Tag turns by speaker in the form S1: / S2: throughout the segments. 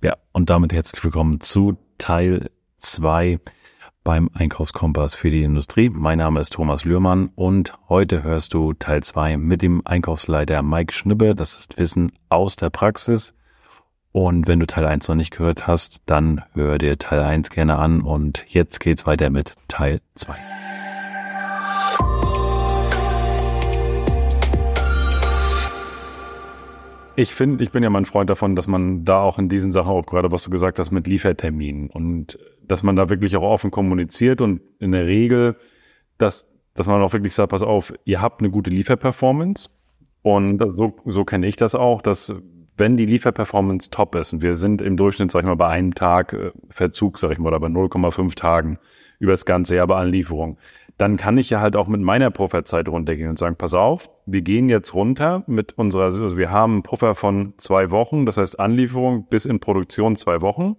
S1: Ja, und damit herzlich willkommen zu Teil 2 beim Einkaufskompass für die Industrie. Mein Name ist Thomas Lührmann und heute hörst du Teil 2 mit dem Einkaufsleiter Mike Schnippe. Das ist Wissen aus der Praxis. Und wenn du Teil 1 noch nicht gehört hast, dann hör dir Teil 1 gerne an und jetzt geht's weiter mit Teil 2. Ich finde, ich bin ja mal ein Freund davon, dass man da auch in diesen Sachen, auch gerade was du gesagt hast, mit Lieferterminen und dass man da wirklich auch offen kommuniziert und in der Regel, dass, dass man auch wirklich sagt, pass auf, ihr habt eine gute Lieferperformance und so, so kenne ich das auch, dass wenn die Lieferperformance top ist und wir sind im Durchschnitt, sag ich mal, bei einem Tag äh, Verzug, sag ich mal, oder bei 0,5 Tagen über das ganze Jahr bei allen Lieferungen, dann kann ich ja halt auch mit meiner Pufferzeit runtergehen und sagen, pass auf, wir gehen jetzt runter mit unserer, also wir haben einen Puffer von zwei Wochen, das heißt Anlieferung bis in Produktion zwei Wochen.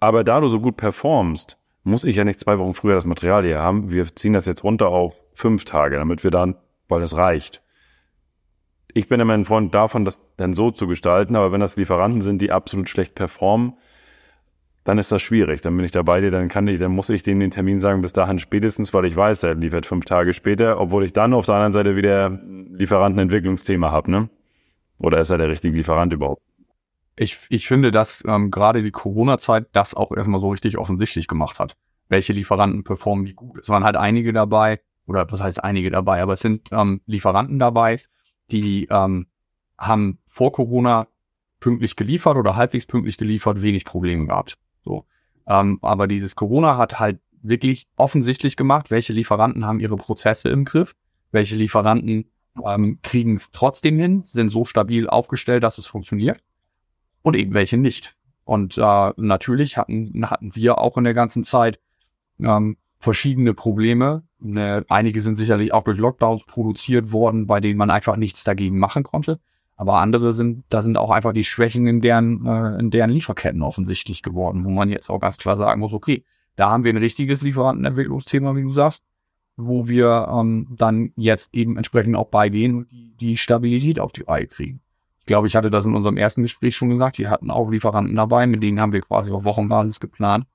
S1: Aber da du so gut performst, muss ich ja nicht zwei Wochen früher das Material hier haben. Wir ziehen das jetzt runter auf fünf Tage, damit wir dann, weil das reicht. Ich bin immer ein Freund davon, das dann so zu gestalten, aber wenn das Lieferanten sind, die absolut schlecht performen, dann ist das schwierig. Dann bin ich da bei dir, dann kann ich, dann muss ich denen den Termin sagen, bis dahin spätestens, weil ich weiß, er liefert fünf Tage später, obwohl ich dann auf der anderen Seite wieder Lieferantenentwicklungsthema habe, ne? Oder ist er der richtige Lieferant überhaupt?
S2: Ich, ich finde, dass ähm, gerade die Corona-Zeit das auch erstmal so richtig offensichtlich gemacht hat. Welche Lieferanten performen wie gut. Es waren halt einige dabei, oder was heißt einige dabei, aber es sind ähm, Lieferanten dabei, die ähm, haben vor Corona pünktlich geliefert oder halbwegs pünktlich geliefert, wenig Probleme gehabt. So. Ähm, aber dieses Corona hat halt wirklich offensichtlich gemacht, welche Lieferanten haben ihre Prozesse im Griff, welche Lieferanten ähm, kriegen es trotzdem hin, sind so stabil aufgestellt, dass es funktioniert und eben welche nicht. Und äh, natürlich hatten, hatten wir auch in der ganzen Zeit ähm, verschiedene Probleme. Ne, einige sind sicherlich auch durch Lockdowns produziert worden, bei denen man einfach nichts dagegen machen konnte. Aber andere sind, da sind auch einfach die Schwächen in deren, äh, in deren Lieferketten offensichtlich geworden, wo man jetzt auch ganz klar sagen muss, okay, da haben wir ein richtiges Lieferantenentwicklungsthema, wie du sagst, wo wir ähm, dann jetzt eben entsprechend auch beigehen und die, die Stabilität auf die Reihe kriegen. Ich glaube, ich hatte das in unserem ersten Gespräch schon gesagt. Wir hatten auch Lieferanten dabei, mit denen haben wir quasi auf Wochenbasis geplant,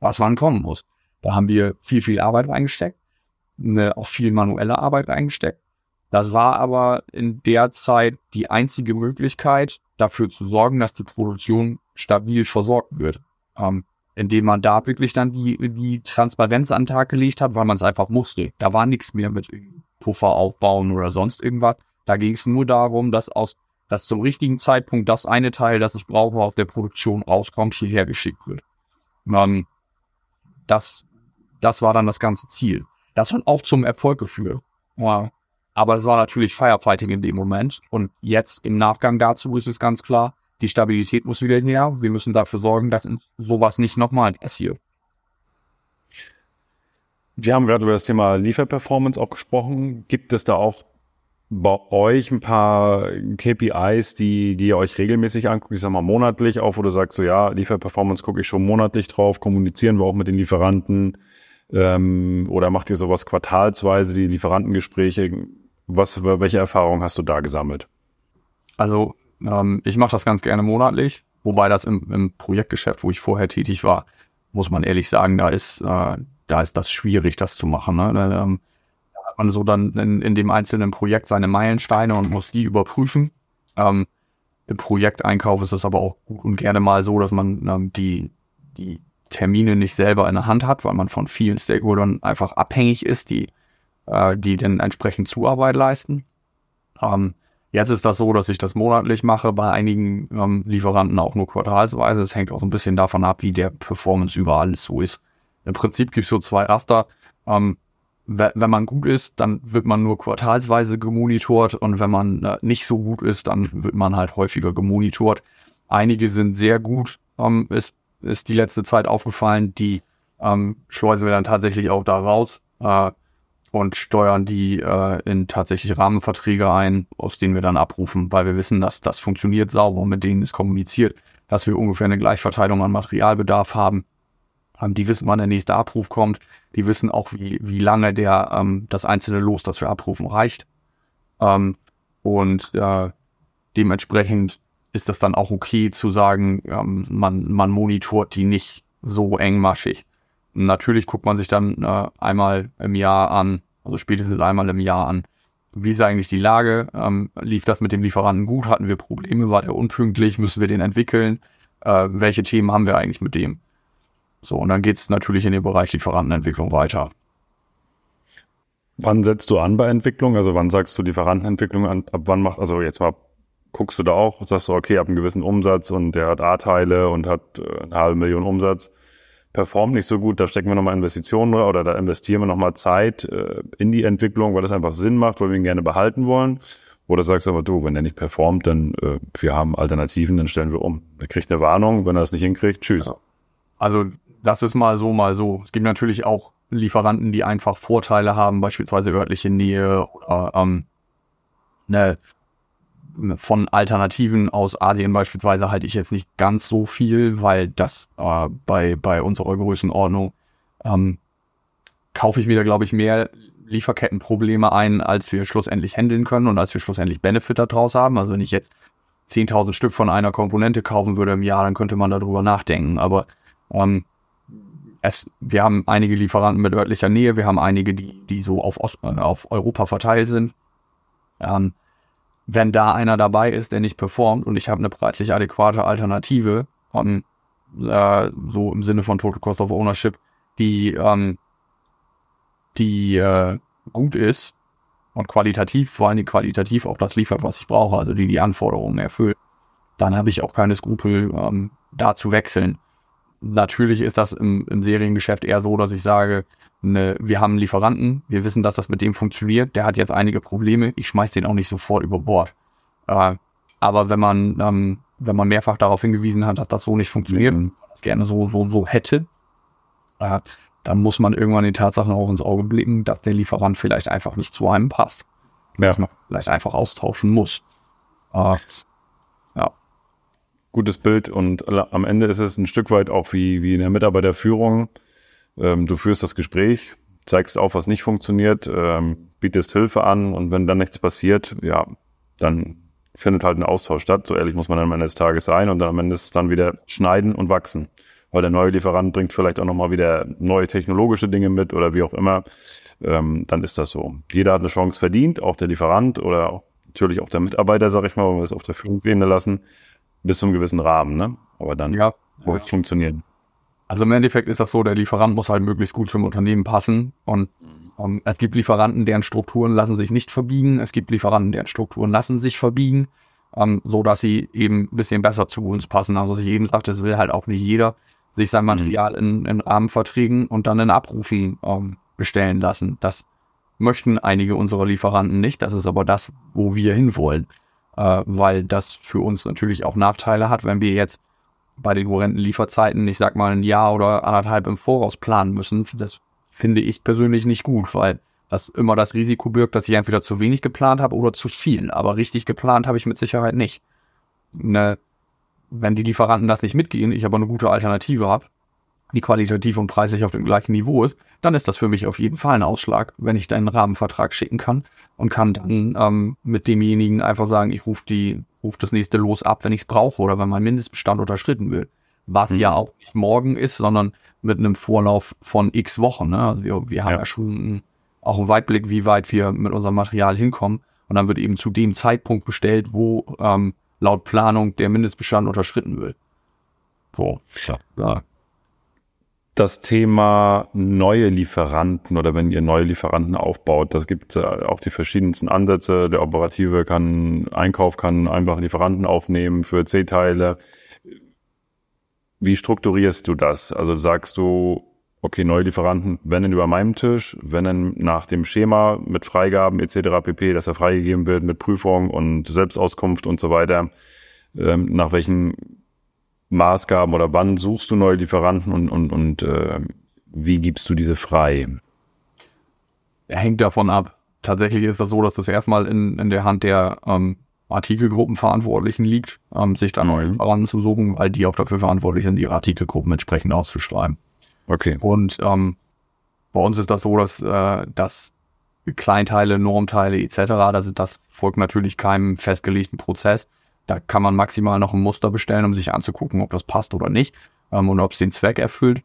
S2: was wann kommen muss. Da haben wir viel, viel Arbeit reingesteckt, eine, auch viel manuelle Arbeit reingesteckt. Das war aber in der Zeit die einzige Möglichkeit, dafür zu sorgen, dass die Produktion stabil versorgt wird. Ähm, indem man da wirklich dann die, die Transparenz an den Tag gelegt hat, weil man es einfach musste. Da war nichts mehr mit Puffer aufbauen oder sonst irgendwas. Da ging es nur darum, dass aus dass zum richtigen Zeitpunkt das eine Teil, das ich brauche, auf der Produktion rauskommt, hierher geschickt wird. Ähm, das, das war dann das ganze Ziel. Das hat auch zum Erfolg geführt. Ja. Aber es war natürlich Firefighting in dem Moment. Und jetzt im Nachgang dazu ist es ganz klar, die Stabilität muss wieder her. Wir müssen dafür sorgen, dass sowas nicht nochmal passiert.
S1: Wir haben gerade über das Thema Lieferperformance auch gesprochen. Gibt es da auch bei euch ein paar KPIs, die, die ihr euch regelmäßig anguckt? Ich sag mal monatlich auf, wo du sagst, so ja, Lieferperformance gucke ich schon monatlich drauf, kommunizieren wir auch mit den Lieferanten. Ähm, oder macht ihr sowas quartalsweise, die Lieferantengespräche? Was, welche Erfahrungen hast du da gesammelt?
S2: Also ähm, ich mache das ganz gerne monatlich, wobei das im, im Projektgeschäft, wo ich vorher tätig war, muss man ehrlich sagen, da ist, äh, da ist das schwierig, das zu machen. Ne? Da, ähm, da hat man so dann in, in dem einzelnen Projekt seine Meilensteine und muss die überprüfen. Ähm, Im Projekteinkauf ist es aber auch gut und gerne mal so, dass man ähm, die, die Termine nicht selber in der Hand hat, weil man von vielen Stakeholdern einfach abhängig ist, die, äh, die dann entsprechend Zuarbeit leisten. Ähm, jetzt ist das so, dass ich das monatlich mache, bei einigen ähm, Lieferanten auch nur quartalsweise. Es hängt auch so ein bisschen davon ab, wie der Performance überall so ist. Im Prinzip gibt es so zwei Raster. Ähm, wenn man gut ist, dann wird man nur quartalsweise gemonitort und wenn man äh, nicht so gut ist, dann wird man halt häufiger gemonitort. Einige sind sehr gut, ähm, ist ist die letzte Zeit aufgefallen, die ähm, schleusen wir dann tatsächlich auch da raus äh, und steuern die äh, in tatsächlich Rahmenverträge ein, aus denen wir dann abrufen, weil wir wissen, dass das funktioniert sauber, mit denen ist kommuniziert, dass wir ungefähr eine Gleichverteilung an Materialbedarf haben. Ähm, die wissen, wann der nächste Abruf kommt. Die wissen auch, wie, wie lange der ähm, das einzelne Los, das wir abrufen, reicht. Ähm, und äh, dementsprechend ist das dann auch okay zu sagen, ähm, man, man monitort die nicht so engmaschig. Natürlich guckt man sich dann äh, einmal im Jahr an, also spätestens einmal im Jahr an, wie ist eigentlich die Lage? Ähm, lief das mit dem Lieferanten gut? Hatten wir Probleme? War der unpünktlich? Müssen wir den entwickeln? Äh, welche Themen haben wir eigentlich mit dem? So, und dann geht es natürlich in den Bereich Lieferantenentwicklung weiter.
S1: Wann setzt du an bei Entwicklung? Also wann sagst du Lieferantenentwicklung an? Ab wann macht, also jetzt mal guckst du da auch, sagst du, okay, ab einem gewissen Umsatz und der hat A-Teile und hat äh, eine halbe Million Umsatz, performt nicht so gut, da stecken wir nochmal Investitionen oder da investieren wir nochmal Zeit äh, in die Entwicklung, weil das einfach Sinn macht, weil wir ihn gerne behalten wollen. Oder sagst du aber, du, wenn der nicht performt, dann äh, wir haben Alternativen, dann stellen wir um. Der kriegt eine Warnung, wenn er es nicht hinkriegt, tschüss. Ja.
S2: Also das ist mal so, mal so. Es gibt natürlich auch Lieferanten, die einfach Vorteile haben, beispielsweise örtliche Nähe oder ähm, ne, von Alternativen aus Asien beispielsweise halte ich jetzt nicht ganz so viel, weil das äh, bei, bei unserer Größenordnung ähm, kaufe ich wieder, glaube ich, mehr Lieferkettenprobleme ein, als wir schlussendlich handeln können und als wir schlussendlich Benefit daraus haben. Also wenn ich jetzt 10.000 Stück von einer Komponente kaufen würde im Jahr, dann könnte man darüber nachdenken. Aber ähm, es, wir haben einige Lieferanten mit örtlicher Nähe, wir haben einige, die, die so auf, Ost, äh, auf Europa verteilt sind. Ähm, wenn da einer dabei ist, der nicht performt und ich habe eine preislich adäquate Alternative, um, äh, so im Sinne von Total Cost of Ownership, die, ähm, die äh, gut ist und qualitativ, vor allem qualitativ auch das liefert, was ich brauche, also die die Anforderungen erfüllt, dann habe ich auch keine Skrupel, ähm, da zu wechseln. Natürlich ist das im, im Seriengeschäft eher so, dass ich sage, ne, wir haben einen Lieferanten, wir wissen, dass das mit dem funktioniert, der hat jetzt einige Probleme, ich schmeiß den auch nicht sofort über Bord. Äh, aber wenn man, ähm, wenn man mehrfach darauf hingewiesen hat, dass das so nicht funktioniert mhm. und das gerne so, so, so hätte, äh, dann muss man irgendwann die Tatsachen auch ins Auge blicken, dass der Lieferant vielleicht einfach nicht zu einem passt. Ja. Dass man vielleicht einfach austauschen muss. Äh,
S1: gutes Bild und am Ende ist es ein Stück weit auch wie, wie in der Mitarbeiterführung. Ähm, du führst das Gespräch, zeigst auf, was nicht funktioniert, ähm, bietest Hilfe an und wenn dann nichts passiert, ja, dann findet halt ein Austausch statt. So ehrlich muss man am Ende des Tages sein und dann am Ende ist es dann wieder schneiden und wachsen. Weil der neue Lieferant bringt vielleicht auch nochmal wieder neue technologische Dinge mit oder wie auch immer. Ähm, dann ist das so. Jeder hat eine Chance verdient, auch der Lieferant oder auch, natürlich auch der Mitarbeiter, sag ich mal, wenn wir es auf der Führungsebene lassen bis zu einem gewissen Rahmen, ne? Aber dann ja, es funktionieren.
S2: Also im Endeffekt ist das so, der Lieferant muss halt möglichst gut zum Unternehmen passen. Und um, ähm, es gibt Lieferanten, deren Strukturen lassen sich nicht verbiegen. Es gibt Lieferanten, deren Strukturen lassen sich verbiegen, ähm, so dass sie eben ein bisschen besser zu uns passen. Also was ich eben sagte, es will halt auch nicht jeder sich sein mhm. Material in, in Rahmenverträgen und dann in Abrufen ähm, bestellen lassen. Das möchten einige unserer Lieferanten nicht. Das ist aber das, wo wir hinwollen äh, weil das für uns natürlich auch Nachteile hat, wenn wir jetzt bei den horrenden Lieferzeiten, ich sag mal ein Jahr oder anderthalb im Voraus planen müssen. Das finde ich persönlich nicht gut, weil das immer das Risiko birgt, dass ich entweder zu wenig geplant habe oder zu viel. Aber richtig geplant habe ich mit Sicherheit nicht. Ne, wenn die Lieferanten das nicht mitgehen, ich aber eine gute Alternative habe, die qualitativ und preislich auf dem gleichen Niveau ist, dann ist das für mich auf jeden Fall ein Ausschlag, wenn ich deinen Rahmenvertrag schicken kann und kann dann ähm, mit demjenigen einfach sagen, ich rufe die, ruf das nächste Los ab, wenn ich es brauche oder wenn mein Mindestbestand unterschritten wird. Was mhm. ja auch nicht morgen ist, sondern mit einem Vorlauf von x Wochen. Ne? Also wir, wir haben ja, ja schon auch einen Weitblick, wie weit wir mit unserem Material hinkommen. Und dann wird eben zu dem Zeitpunkt bestellt, wo ähm, laut Planung der Mindestbestand unterschritten wird.
S1: So, ja das Thema neue Lieferanten oder wenn ihr neue Lieferanten aufbaut, das gibt äh, auch die verschiedensten Ansätze. Der Operative kann, Einkauf kann einfach Lieferanten aufnehmen für C-Teile. Wie strukturierst du das? Also sagst du, okay, neue Lieferanten, wenn denn über meinem Tisch, wenn denn nach dem Schema mit Freigaben etc. pp, dass er freigegeben wird mit Prüfung und Selbstauskunft und so weiter, ähm, nach welchen Maßgaben oder wann suchst du neue Lieferanten und, und, und äh, wie gibst du diese frei?
S2: Hängt davon ab. Tatsächlich ist das so, dass das erstmal in, in der Hand der ähm, Artikelgruppenverantwortlichen liegt, ähm, sich da neue mhm. Lieferanten zu suchen, weil die auch dafür verantwortlich sind, ihre Artikelgruppen entsprechend auszuschreiben.
S1: Okay.
S2: Und ähm, bei uns ist das so, dass, äh, dass Kleinteile, Normteile etc., das, das folgt natürlich keinem festgelegten Prozess Da kann man maximal noch ein Muster bestellen, um sich anzugucken, ob das passt oder nicht ähm, und ob es den Zweck erfüllt.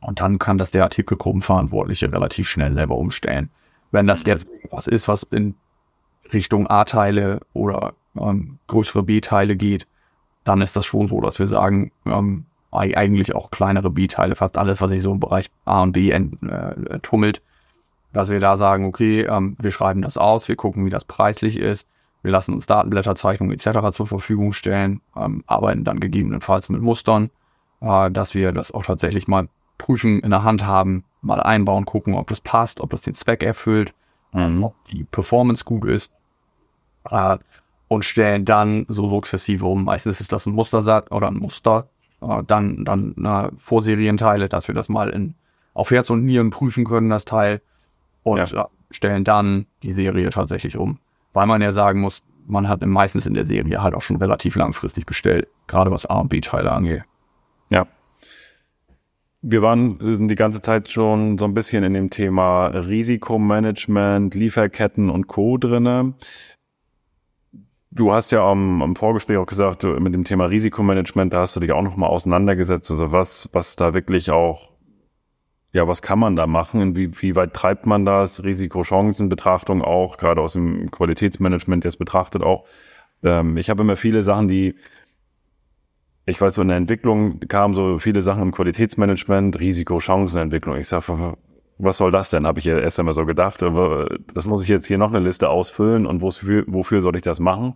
S2: Und dann kann das der Artikelgruppenverantwortliche relativ schnell selber umstellen. Wenn das jetzt was ist, was in Richtung A-Teile oder ähm, größere B-Teile geht, dann ist das schon so, dass wir sagen, ähm, eigentlich auch kleinere B-Teile, fast alles, was sich so im Bereich A und B ent, äh, tummelt, dass wir da sagen, okay, ähm, wir schreiben das aus, wir gucken, wie das preislich ist, wir lassen uns Datenblätter, Zeichnungen etc. zur Verfügung stellen, ähm, arbeiten dann gegebenenfalls mit Mustern, äh, dass wir das auch tatsächlich mal prüfen, in der Hand haben, mal einbauen, gucken, ob das passt, ob das den Zweck erfüllt, mhm. ob die Performance gut ist äh, und stellen dann so sukzessive um. Meistens ist das ein Mustersatz oder ein Muster, äh, dann dann äh, Vorserienteile, dass wir das mal in auf Herz und Nieren prüfen können, das Teil und ja. Äh, stellen dann die Serie tatsächlich um, weil man ja sagen muss, man hat meistens in der Serie halt auch schon relativ langfristig bestellt, gerade was A und B Teile angeht.
S1: Ja, wir waren sind die ganze Zeit schon so ein bisschen in dem Thema Risikomanagement, Lieferketten und Co. drinne. Du hast ja am, am Vorgespräch auch gesagt, mit dem Thema Risikomanagement, da hast du dich auch noch mal auseinandergesetzt. Also was, was da wirklich auch, ja, was kann man da machen? Wie, wie weit treibt man das? Risikochancenbetrachtung auch, gerade aus dem Qualitätsmanagement jetzt betrachtet auch. Ähm, ich habe immer viele Sachen, die ich weiß, so in der Entwicklung kamen so viele Sachen im Qualitätsmanagement, Risiko-Chancenentwicklung. Ich sage, was soll das denn? Habe ich ja erst einmal so gedacht. Aber das muss ich jetzt hier noch eine Liste ausfüllen und wofür, wofür soll ich das machen?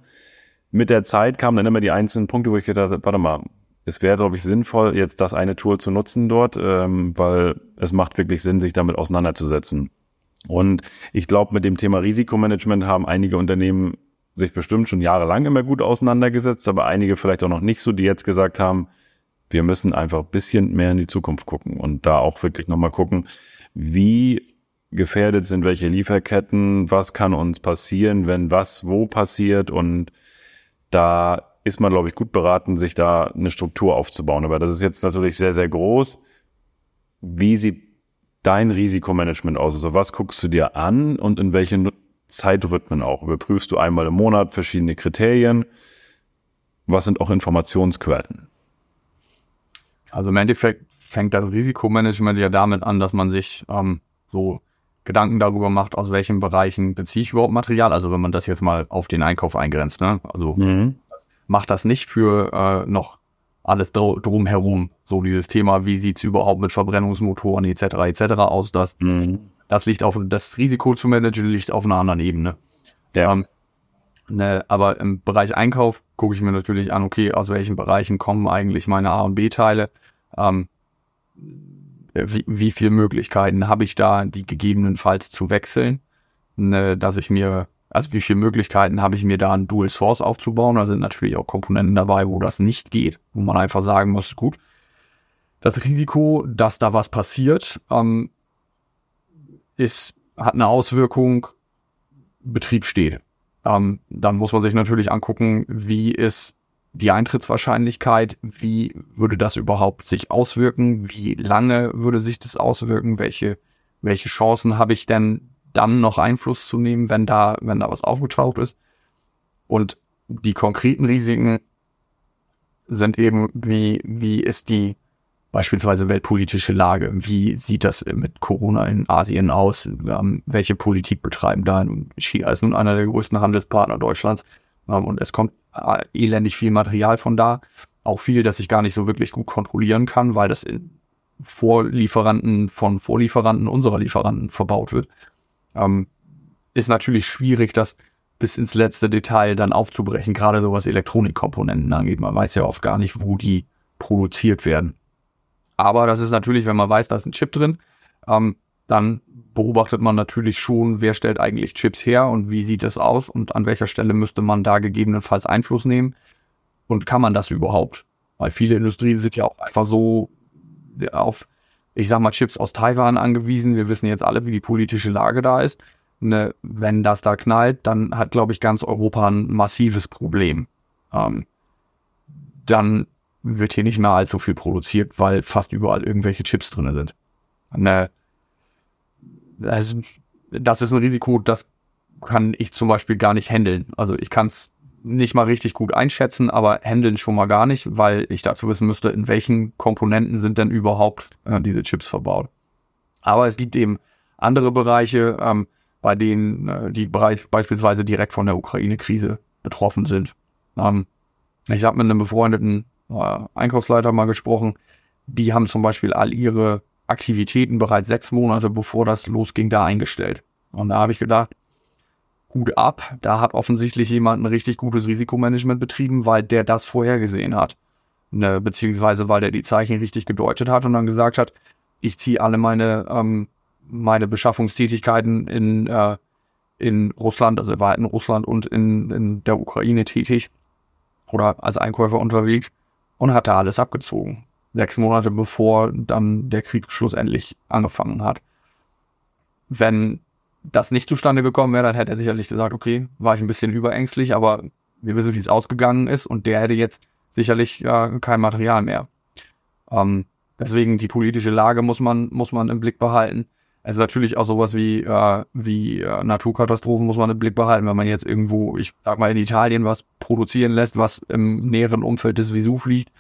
S1: Mit der Zeit kamen dann immer die einzelnen Punkte, wo ich gedacht habe, warte mal, es wäre, glaube ich, sinnvoll, jetzt das eine Tool zu nutzen dort, ähm, weil es macht wirklich Sinn, sich damit auseinanderzusetzen. Und ich glaube, mit dem Thema Risikomanagement haben einige Unternehmen sich bestimmt schon jahrelang immer gut auseinandergesetzt, aber einige vielleicht auch noch nicht so, die jetzt gesagt haben, wir müssen einfach ein bisschen mehr in die Zukunft gucken und da auch wirklich nochmal gucken, wie gefährdet sind welche Lieferketten, was kann uns passieren, wenn was wo passiert und da ist man, glaube ich, gut beraten, sich da eine Struktur aufzubauen. Aber das ist jetzt natürlich sehr, sehr groß. Wie sieht dein Risikomanagement aus? Also was guckst du dir an und in welche Zeitrhythmen auch. Überprüfst du einmal im Monat verschiedene Kriterien. Was sind auch Informationsquellen?
S2: Also im Endeffekt fängt das Risikomanagement ja damit an, dass man sich ähm, so Gedanken darüber macht, aus welchen Bereichen beziehe ich überhaupt Material. Also wenn man das jetzt mal auf den Einkauf eingrenzt, ne? Also mhm. Macht das nicht für äh, noch alles drumherum. So dieses Thema, wie sieht's überhaupt mit Verbrennungsmotoren etc. etc. aus, dass mhm. Das liegt auf, das Risiko zu managen liegt auf einer anderen Ebene. Ja. Ähm, ne, aber im Bereich Einkauf gucke ich mir natürlich an, okay, aus welchen Bereichen kommen eigentlich meine A- und B-Teile? Ähm, wie, wie viele Möglichkeiten habe ich da, die gegebenenfalls zu wechseln? Ne, dass ich mir, also wie viele Möglichkeiten habe ich mir da ein Dual Source aufzubauen? Da sind natürlich auch Komponenten dabei, wo das nicht geht, wo man einfach sagen muss, gut, das Risiko, dass da was passiert, ähm, ist, hat eine Auswirkung, Betrieb steht. Ähm, dann muss man sich natürlich angucken, wie ist die Eintrittswahrscheinlichkeit, wie würde das überhaupt sich auswirken, wie lange würde sich das auswirken, welche, welche Chancen habe ich denn dann noch Einfluss zu nehmen, wenn da, wenn da was aufgetaucht ist. Und die konkreten Risiken sind eben, wie, wie ist die beispielsweise weltpolitische Lage. Wie sieht das mit Corona in Asien aus? Ähm, welche Politik betreiben da? China ist nun einer der größten Handelspartner Deutschlands ähm, und es kommt äh, elendig viel Material von da. Auch viel, das ich gar nicht so wirklich gut kontrollieren kann, weil das in Vorlieferanten von Vorlieferanten unserer Lieferanten verbaut wird. Ähm, ist natürlich schwierig, das bis ins letzte Detail dann aufzubrechen, gerade so was Elektronikkomponenten angeht. Man weiß ja oft gar nicht, wo die produziert werden. Aber das ist natürlich, wenn man weiß, da ist ein Chip drin, ähm, dann beobachtet man natürlich schon, wer stellt eigentlich Chips her und wie sieht es aus und an welcher Stelle müsste man da gegebenenfalls Einfluss nehmen und kann man das überhaupt? Weil viele Industrien sind ja auch einfach so auf, ich sag mal, Chips aus Taiwan angewiesen. Wir wissen jetzt alle, wie die politische Lage da ist. Ne, wenn das da knallt, dann hat, glaube ich, ganz Europa ein massives Problem. Ähm, dann wird hier nicht mehr allzu viel produziert, weil fast überall irgendwelche Chips drin sind. Ne, also, das ist ein Risiko, das kann ich zum Beispiel gar nicht handeln. Also ich kann es nicht mal richtig gut einschätzen, aber handeln schon mal gar nicht, weil ich dazu wissen müsste, in welchen Komponenten sind denn überhaupt äh, diese Chips verbaut. Aber es gibt eben andere Bereiche, ähm, bei denen äh, die Bereich beispielsweise direkt von der Ukraine-Krise betroffen sind. Ähm, ich habe mit einem befreundeten äh, Einkaufsleiter mal gesprochen. Die haben zum Beispiel all ihre Aktivitäten bereits sechs Monate bevor das losging da eingestellt. Und da habe ich gedacht, Hut ab, da hat offensichtlich jemand ein richtig gutes Risikomanagement betrieben, weil der das vorhergesehen hat. Ne, beziehungsweise weil der die Zeichen richtig gedeutet hat und dann gesagt hat, ich ziehe alle meine, ähm, meine Beschaffungstätigkeiten in, äh, in Russland, also er war in Russland und in, in der Ukraine tätig oder als Einkäufer unterwegs und hat da alles abgezogen. Sechs Monate bevor dann der Krieg schlussendlich angefangen hat. Wenn das nicht zustande gekommen wäre, dann hätte er sicherlich gesagt, okay, war ich ein bisschen überängstlich, aber wir wissen, wie es ausgegangen ist und der hätte jetzt sicherlich äh, kein Material mehr. Ähm, deswegen die politische Lage muss man, muss man im Blick behalten. Also natürlich auch sowas wie, äh, wie äh, Naturkatastrophen muss man im Blick behalten, wenn man jetzt irgendwo, ich sag mal in Italien was produzieren lässt, was im näheren Umfeld des Vesuv liegt,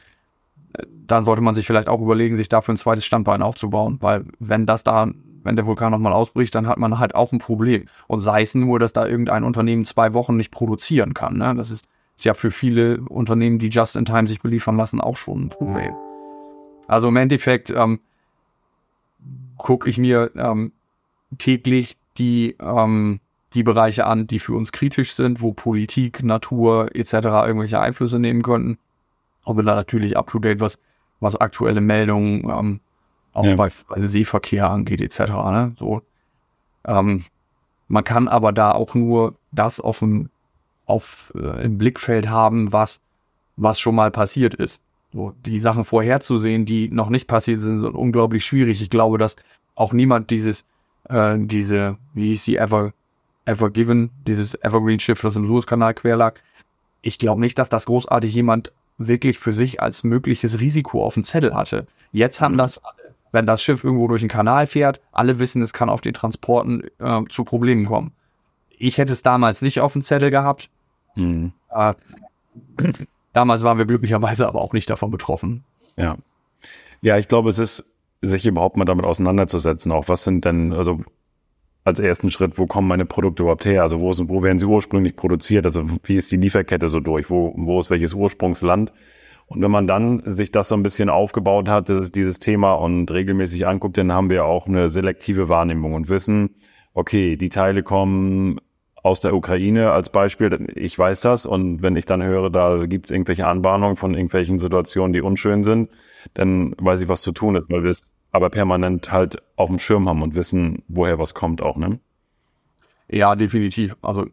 S2: äh, dann sollte man sich vielleicht auch überlegen, sich dafür ein zweites Standbein aufzubauen, weil wenn das da wenn der Vulkan nochmal ausbricht, dann hat man halt auch ein Problem. Und sei es nur, dass da irgendein Unternehmen zwei Wochen nicht produzieren kann. Ne? Das ist, ist ja für viele Unternehmen, die just in time sich beliefern lassen, auch schon ein Problem. Also im Endeffekt ähm, gucke ich mir ähm, täglich die, ähm, die Bereiche an, die für uns kritisch sind, wo Politik, Natur etc. irgendwelche Einflüsse nehmen könnten. Und bin da natürlich up to date, was, was aktuelle Meldungen ähm, auch ja. bei, bei Seeverkehr angeht etc. Ne? So, ähm, man kann aber da auch nur das auf dem, auf, äh, im Blickfeld haben, was, was schon mal passiert ist. So, die Sachen vorherzusehen, die noch nicht passiert sind, sind unglaublich schwierig. Ich glaube, dass auch niemand dieses, äh, diese, wie hieß die Ever, Ever Given, dieses Evergreen Schiff, das im Suezkanal quer lag. Ich glaube nicht, dass das großartig jemand wirklich für sich als mögliches Risiko auf dem Zettel hatte. Jetzt haben mhm. das wenn das Schiff irgendwo durch den Kanal fährt, alle wissen, es kann auf den Transporten äh, zu Problemen kommen. Ich hätte es damals nicht auf dem Zettel gehabt. Mhm. Äh, damals waren wir glücklicherweise aber auch nicht davon betroffen.
S1: Ja. Ja, ich glaube, es ist, sich überhaupt mal damit auseinanderzusetzen, auch was sind denn, also als ersten Schritt, wo kommen meine Produkte überhaupt her? Also wo, sind, wo werden sie ursprünglich produziert? Also wie ist die Lieferkette so durch? Wo, wo ist welches Ursprungsland? Und wenn man dann sich das so ein bisschen aufgebaut hat, das ist dieses Thema und regelmäßig anguckt, dann haben wir auch eine selektive Wahrnehmung und wissen, okay, die Teile kommen aus der Ukraine als Beispiel. Ich weiß das und wenn ich dann höre, da gibt es irgendwelche Anbahnungen von irgendwelchen Situationen, die unschön sind, dann weiß ich, was zu tun ist, weil wir es aber permanent halt auf dem Schirm haben und wissen, woher was kommt auch, ne?
S2: Ja, definitiv. Also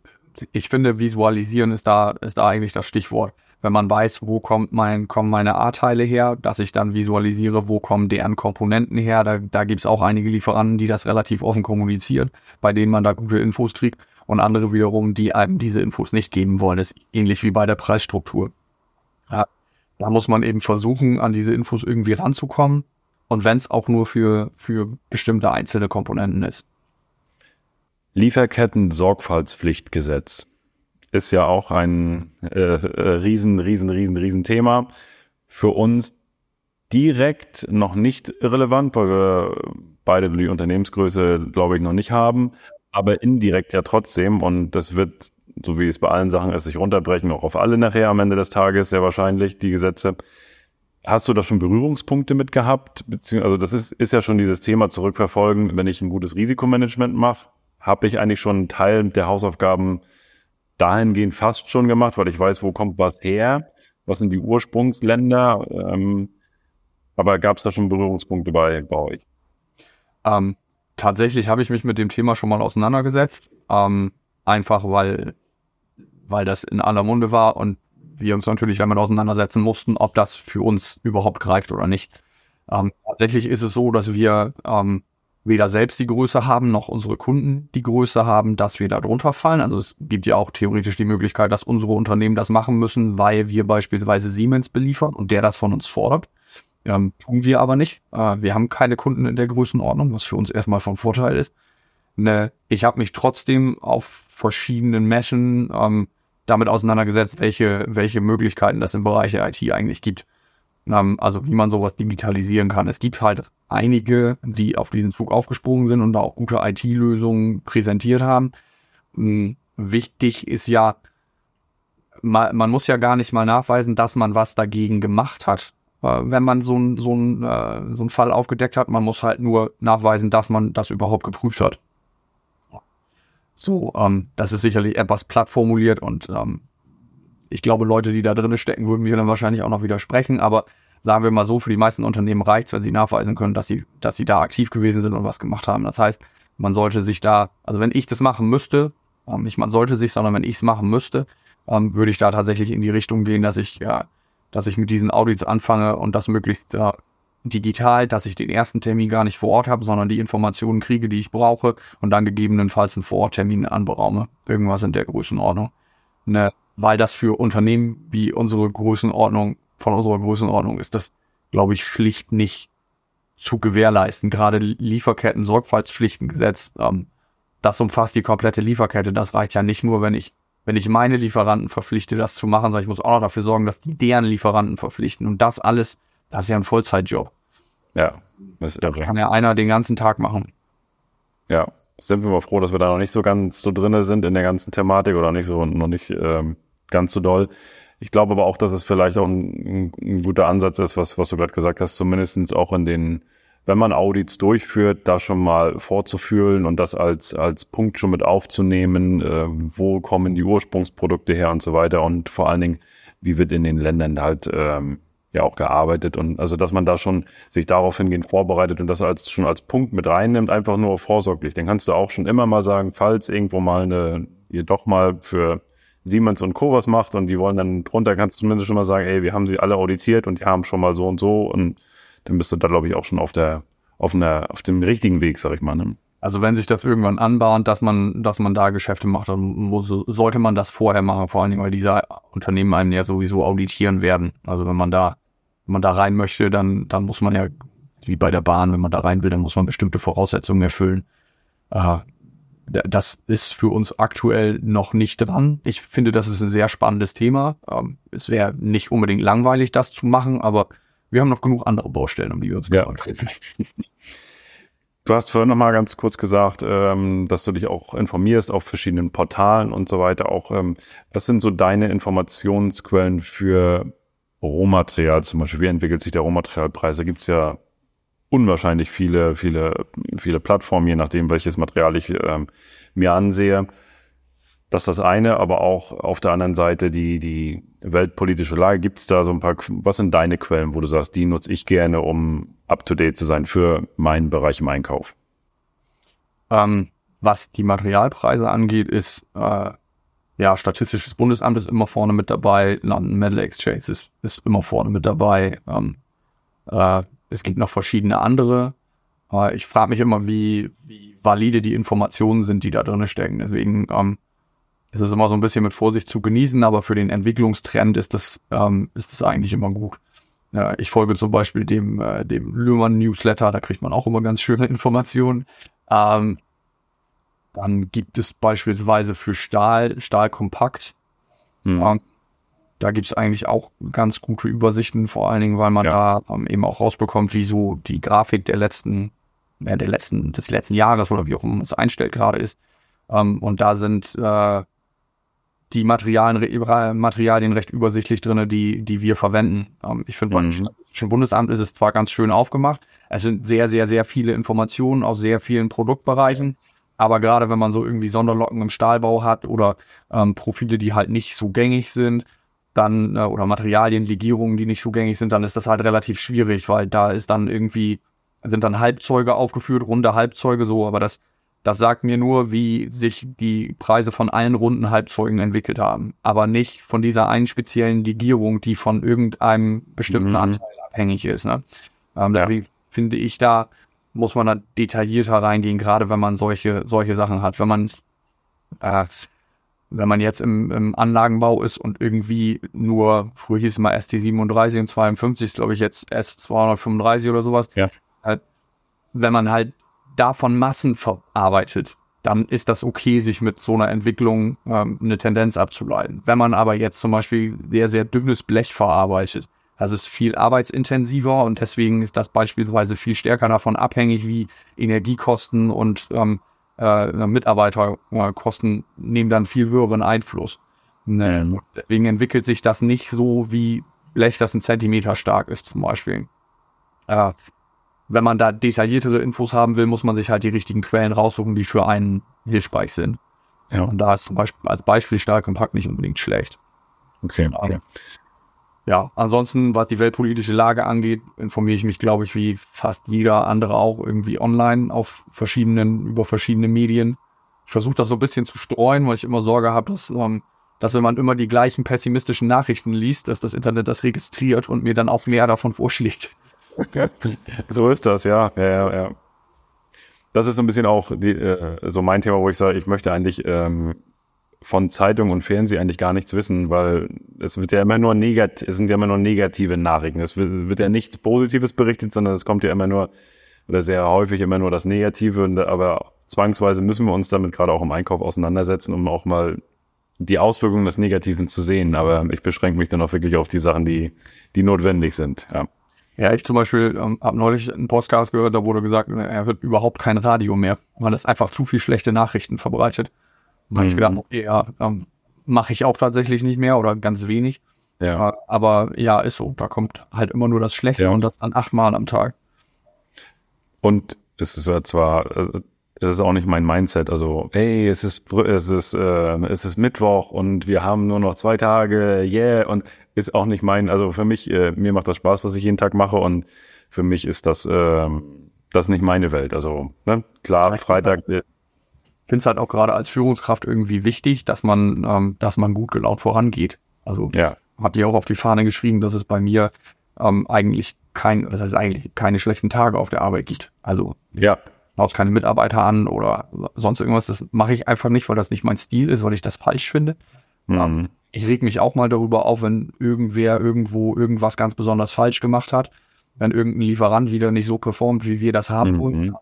S2: ich finde, visualisieren ist da, ist da eigentlich das Stichwort wenn man weiß, wo kommt mein, kommen meine A-Teile her, dass ich dann visualisiere, wo kommen deren Komponenten her. Da, da gibt es auch einige Lieferanten, die das relativ offen kommunizieren, bei denen man da gute Infos kriegt und andere wiederum, die einem diese Infos nicht geben wollen. Das ist ähnlich wie bei der Preisstruktur. Ja, da muss man eben versuchen, an diese Infos irgendwie ranzukommen und wenn es auch nur für, für bestimmte einzelne Komponenten ist.
S1: Lieferketten-Sorgfaltspflichtgesetz ist ja auch ein äh, äh, riesen, riesen, riesen, riesen Thema. Für uns direkt noch nicht relevant, weil wir beide die Unternehmensgröße, glaube ich, noch nicht haben, aber indirekt ja trotzdem. Und das wird, so wie es bei allen Sachen ist, sich runterbrechen, auch auf alle nachher am Ende des Tages, sehr wahrscheinlich, die Gesetze. Hast du da schon Berührungspunkte mit gehabt? Beziehungsweise, also das ist, ist ja schon dieses Thema zurückverfolgen, wenn ich ein gutes Risikomanagement mache, habe ich eigentlich schon einen Teil der Hausaufgaben dahingehend fast schon gemacht, weil ich weiß, wo kommt was her, was sind die Ursprungsländer. Ähm, aber gab es da schon Berührungspunkte bei, bei euch?
S2: Ähm, tatsächlich habe ich mich mit dem Thema schon mal auseinandergesetzt. Ähm, einfach weil, weil das in aller Munde war und wir uns natürlich damit auseinandersetzen mussten, ob das für uns überhaupt greift oder nicht. Ähm, tatsächlich ist es so, dass wir ähm, weder selbst die Größe haben, noch unsere Kunden die Größe haben, dass wir da drunter fallen. Also es gibt ja auch theoretisch die Möglichkeit, dass unsere Unternehmen das machen müssen, weil wir beispielsweise Siemens beliefern und der das von uns fordert. Ähm, tun wir aber nicht. Äh, wir haben keine Kunden in der Größenordnung, was für uns erstmal von Vorteil ist. Ne, ich habe mich trotzdem auf verschiedenen Messen ähm, damit auseinandergesetzt, welche, welche Möglichkeiten das im Bereich der IT eigentlich gibt. Ähm, also wie man sowas digitalisieren kann. Es gibt halt einige, die auf diesen Zug aufgesprungen sind und da auch gute IT-Lösungen präsentiert haben. Ähm, wichtig ist ja, man, man muss ja gar nicht mal nachweisen, dass man was dagegen gemacht hat, äh, wenn man so einen so äh, so ein Fall aufgedeckt hat. Man muss halt nur nachweisen, dass man das überhaupt geprüft hat. So, ähm, das ist sicherlich etwas platt formuliert und ähm, ich glaube, Leute, die da drin stecken, würden mir dann wahrscheinlich auch noch widersprechen, aber sagen wir mal so, für die meisten Unternehmen reicht es, wenn sie nachweisen können, dass sie, dass sie da aktiv gewesen sind und was gemacht haben. Das heißt, man sollte sich da, also wenn ich das machen müsste, ähm, nicht man sollte sich, sondern wenn ich es machen müsste, ähm, würde ich da tatsächlich in die Richtung gehen, dass ich, ja, dass ich mit diesen Audits anfange und das möglichst äh, digital, dass ich den ersten Termin gar nicht vor Ort habe, sondern die Informationen kriege, die ich brauche und dann gegebenenfalls einen Vororttermin anberaume. Irgendwas in der Größenordnung. Ne, weil das für Unternehmen wie unsere Größenordnung, von unserer Größenordnung ist das, glaube ich, schlicht nicht zu gewährleisten. Gerade Lieferketten, Sorgfaltspflichtengesetz, ähm, das umfasst die komplette Lieferkette. Das reicht ja nicht nur, wenn ich, wenn ich meine Lieferanten verpflichte, das zu machen, sondern ich muss auch noch dafür sorgen, dass die deren Lieferanten verpflichten. Und das alles, das ist ja ein Vollzeitjob.
S1: Ja,
S2: das, das kann ja einer den ganzen Tag machen.
S1: Ja, sind wir mal froh, dass wir da noch nicht so ganz so drinne sind in der ganzen Thematik oder nicht so noch nicht ähm, ganz so doll. Ich glaube aber auch, dass es vielleicht auch ein, ein guter Ansatz ist, was, was du gerade gesagt hast, zumindestens auch in den, wenn man Audits durchführt, da schon mal vorzufühlen und das als, als Punkt schon mit aufzunehmen, äh, wo kommen die Ursprungsprodukte her und so weiter und vor allen Dingen, wie wird in den Ländern halt ähm, ja auch gearbeitet und also dass man da schon sich darauf hingehend vorbereitet und das als schon als Punkt mit reinnimmt, einfach nur vorsorglich. Dann kannst du auch schon immer mal sagen, falls irgendwo mal eine, ihr doch mal für Siemens und Co. was macht und die wollen dann drunter, kannst du zumindest schon mal sagen, ey, wir haben sie alle auditiert und die haben schon mal so und so und dann bist du da, glaube ich, auch schon auf der, auf einer, auf dem richtigen Weg, sag ich mal. Ne?
S2: Also wenn sich das irgendwann anbahnt, dass man, dass man da Geschäfte macht, dann muss, sollte man das vorher machen, vor allen Dingen, weil diese Unternehmen einen ja sowieso auditieren werden. Also wenn man da, wenn man da rein möchte, dann, dann muss man ja, wie bei der Bahn, wenn man da rein will, dann muss man bestimmte Voraussetzungen erfüllen. Äh, das ist für uns aktuell noch nicht dran. Ich finde, das ist ein sehr spannendes Thema. Ähm, es wäre nicht unbedingt langweilig, das zu machen, aber wir haben noch genug andere Baustellen, um die wir uns
S1: ja. kümmern. Du hast vorhin noch mal ganz kurz gesagt, ähm, dass du dich auch informierst auf verschiedenen Portalen und so weiter. Auch ähm, was sind so deine Informationsquellen für Rohmaterial zum Beispiel? Wie entwickelt sich der Rohmaterialpreis? Da gibt es ja unwahrscheinlich viele, viele, viele Plattformen, je nachdem, welches Material ich ähm, mir ansehe. Das ist das eine, aber auch auf der anderen Seite die, die weltpolitische Lage. Gibt es da so ein paar, was sind deine Quellen, wo du sagst, die nutze ich gerne, um up-to-date zu sein für meinen Bereich im Einkauf?
S2: Ähm, was die Materialpreise angeht, ist äh, ja, Statistisches Bundesamt ist immer vorne mit dabei, London Metal Exchange ist, ist immer vorne mit dabei. Ähm, äh, es gibt noch verschiedene andere. Aber ich frage mich immer, wie, wie valide die Informationen sind, die da drin stecken. Deswegen ähm, ist es immer so ein bisschen mit Vorsicht zu genießen, aber für den Entwicklungstrend ist das, ähm, ist das eigentlich immer gut. Ja, ich folge zum Beispiel dem, äh, dem Löhmann Newsletter, da kriegt man auch immer ganz schöne Informationen. Ähm, dann gibt es beispielsweise für Stahl, Stahl kompakt. Hm. Ähm, da gibt's eigentlich auch ganz gute Übersichten, vor allen Dingen, weil man ja. da ähm, eben auch rausbekommt, wie so die Grafik der letzten, ja, der letzten, des letzten Jahres oder wie auch immer man es einstellt gerade ist. Ähm, und da sind äh, die Materialien, Materialien recht übersichtlich drinne, die, die wir verwenden. Ähm, ich finde, mhm. beim Statistischen Bundesamt ist es zwar ganz schön aufgemacht, es sind sehr, sehr, sehr viele Informationen aus sehr vielen Produktbereichen. Aber gerade wenn man so irgendwie Sonderlocken im Stahlbau hat oder ähm, Profile, die halt nicht so gängig sind, dann äh, oder Materialien, Legierungen, die nicht so gängig sind, dann ist das halt relativ schwierig, weil da ist dann irgendwie, sind dann Halbzeuge aufgeführt, runde Halbzeuge so, aber das, das sagt mir nur, wie sich die Preise von allen runden Halbzeugen entwickelt haben, aber nicht von dieser einen speziellen Legierung, die von irgendeinem bestimmten mhm. Anteil abhängig ist. Ne? Ähm, ja. Deswegen finde ich, da muss man da detaillierter reingehen, gerade wenn man solche, solche Sachen hat. Wenn man äh, wenn man jetzt im, im Anlagenbau ist und irgendwie nur, früher hieß es mal ST37 und 52, glaube ich jetzt S235 oder sowas,
S1: ja.
S2: Halt, wenn man halt davon Massen verarbeitet, dann ist das okay, sich mit so einer Entwicklung ähm, eine Tendenz abzuleiten. Wenn man aber jetzt zum Beispiel sehr, sehr dünnes Blech verarbeitet, das ist viel arbeitsintensiver und deswegen ist das beispielsweise viel stärker davon abhängig, wie Energiekosten und ähm, äh, Mitarbeiterkosten nehmen dann viel höheren Einfluss. Mhm. Deswegen entwickelt sich das nicht so wie Blech, das ein Zentimeter stark ist zum Beispiel. Äh, wenn man da detailliertere Infos haben will, muss man sich halt die richtigen Quellen raussuchen, die für einen hilfreich sind. Ja. Und da ist zum Beispiel als Beispiel stark und Pack nicht unbedingt schlecht.
S1: Okay. okay.
S2: Ja, ansonsten, was die weltpolitische Lage angeht, informiere ich mich, glaube ich, wie fast jeder andere auch irgendwie online auf verschiedenen, über verschiedene Medien. Ich versuche das so ein bisschen zu streuen, weil ich immer Sorge habe, dass, ähm, dass wenn man immer die gleichen pessimistischen Nachrichten liest, dass das Internet das registriert und mir dann auch mehr davon vorschlägt.
S1: so ist das, ja. ja, ja, ja. Das ist so ein bisschen auch die, äh, so mein Thema, wo ich sage, ich möchte eigentlich ähm, von Zeitung und Fernsehen eigentlich gar nichts wissen, weil es wird ja immer nur negativ, es sind ja immer nur negative Nachrichten. Es wird, wird ja nichts Positives berichtet, sondern es kommt ja immer nur oder sehr häufig immer nur das Negative. Und, aber zwangsweise müssen wir uns damit gerade auch im Einkauf auseinandersetzen, um auch mal die Auswirkungen des Negativen zu sehen. Aber ich beschränke mich dann auch wirklich auf die Sachen, die, die notwendig sind. Ja.
S2: Ja, ich zum Beispiel ähm, habe neulich einen Podcast gehört, da wurde gesagt, er wird überhaupt kein Radio mehr, weil es einfach zu viel schlechte Nachrichten verbreitet. Da habe ich gedacht, mhm. okay, ja, ähm, mache ich auch tatsächlich nicht mehr oder ganz wenig. Ja. Äh, aber ja, ist so. Da kommt halt immer nur das Schlechte ja. und das dann achtmal am Tag.
S1: Und es ist ja zwar, äh, es ist auch nicht mein Mindset. Also, hey, es ist, es ist, äh, es ist Mittwoch und wir haben nur noch zwei Tage, yeah, und ist auch nicht mein, also für mich, äh, mir macht das Spaß, was ich jeden Tag mache und für mich ist das, äh, das nicht meine Welt. Also, ne, klar, Freitag.
S2: Ich finde es halt auch gerade als Führungskraft irgendwie wichtig, dass man, ähm, dass man gut gelaunt vorangeht. Also, ja. habt ihr auch auf die Fahne geschrieben, dass es bei mir ähm, eigentlich kein, das heißt eigentlich keine schlechten Tage auf der Arbeit gibt. Also, ja haut keine Mitarbeiter an oder sonst irgendwas. Das mache ich einfach nicht, weil das nicht mein Stil ist, weil ich das falsch finde. Mhm. Ich reg mich auch mal darüber auf, wenn irgendwer irgendwo irgendwas ganz besonders falsch gemacht hat. Wenn irgendein Lieferant wieder nicht so performt, wie wir das haben mhm. wollen.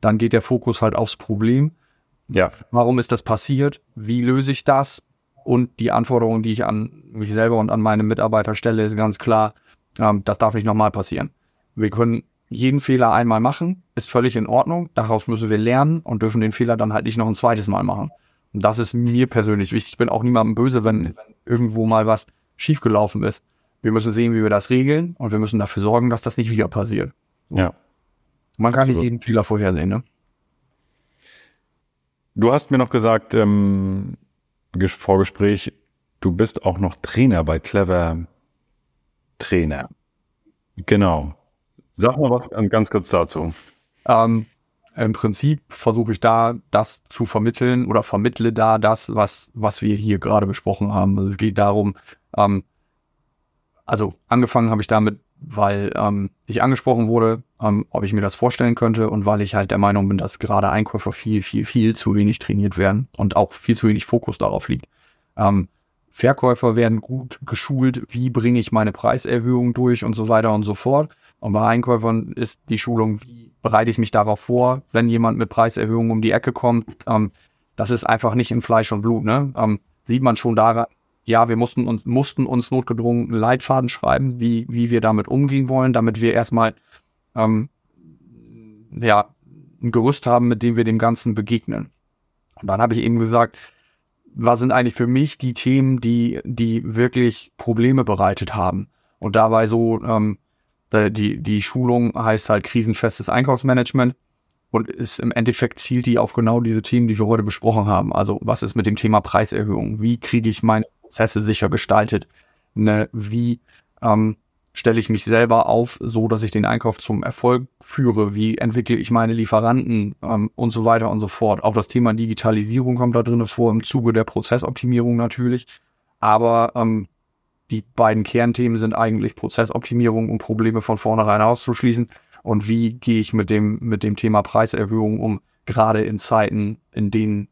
S2: Dann geht der Fokus halt aufs Problem. Ja. Warum ist das passiert? Wie löse ich das? Und die Anforderung, die ich an mich selber und an meine Mitarbeiter stelle, ist ganz klar, ähm, das darf nicht nochmal passieren. Wir können jeden Fehler einmal machen, ist völlig in Ordnung. Daraus müssen wir lernen und dürfen den Fehler dann halt nicht noch ein zweites Mal machen. Und das ist mir persönlich wichtig. Ich bin auch niemandem böse, wenn, wenn irgendwo mal was schiefgelaufen ist. Wir müssen sehen, wie wir das regeln und wir müssen dafür sorgen, dass das nicht wieder passiert.
S1: Ja.
S2: Man kann Absolut. nicht jeden Fehler vorhersehen, ne?
S1: Du hast mir noch gesagt, ähm, Vorgespräch, du bist auch noch Trainer bei Clever Trainer. Genau. Sag mal was ganz kurz dazu.
S2: Ähm, Im Prinzip versuche ich da das zu vermitteln oder vermittle da das, was, was wir hier gerade besprochen haben. Also es geht darum, ähm, also angefangen habe ich damit, weil ähm, ich angesprochen wurde, ähm, ob ich mir das vorstellen könnte und weil ich halt der Meinung bin, dass gerade Einkäufer viel, viel, viel zu wenig trainiert werden und auch viel zu wenig Fokus darauf liegt. Ähm, Verkäufer werden gut geschult, wie bringe ich meine Preiserhöhung durch und so weiter und so fort. Und bei Einkäufern ist die Schulung, wie bereite ich mich darauf vor, wenn jemand mit Preiserhöhungen um die Ecke kommt. Ähm, das ist einfach nicht in Fleisch und Blut. Ne? Ähm, sieht man schon daran, ja, wir mussten uns, mussten uns notgedrungen einen Leitfaden schreiben, wie, wie wir damit umgehen wollen, damit wir erstmal ähm, ja, ein Gerüst haben, mit dem wir dem Ganzen begegnen. Und dann habe ich eben gesagt, was sind eigentlich für mich die Themen, die, die wirklich Probleme bereitet haben? Und dabei so ähm, äh, die, die Schulung heißt halt krisenfestes Einkaufsmanagement und ist im Endeffekt zielt die auf genau diese Themen, die wir heute besprochen haben. Also was ist mit dem Thema Preiserhöhung? Wie kriege ich meine Prozesse sicher gestaltet? Ne, wie ähm, stelle ich mich selber auf, so dass ich den Einkauf zum Erfolg führe? Wie entwickle ich meine Lieferanten ähm, und so weiter und so fort? Auch das Thema Digitalisierung kommt da drin vor, im Zuge der Prozessoptimierung natürlich. Aber ähm, die beiden Kernthemen sind eigentlich Prozessoptimierung und Probleme von vornherein auszuschließen. Und wie gehe ich mit dem, mit dem Thema Preiserhöhung um, gerade in Zeiten, in denen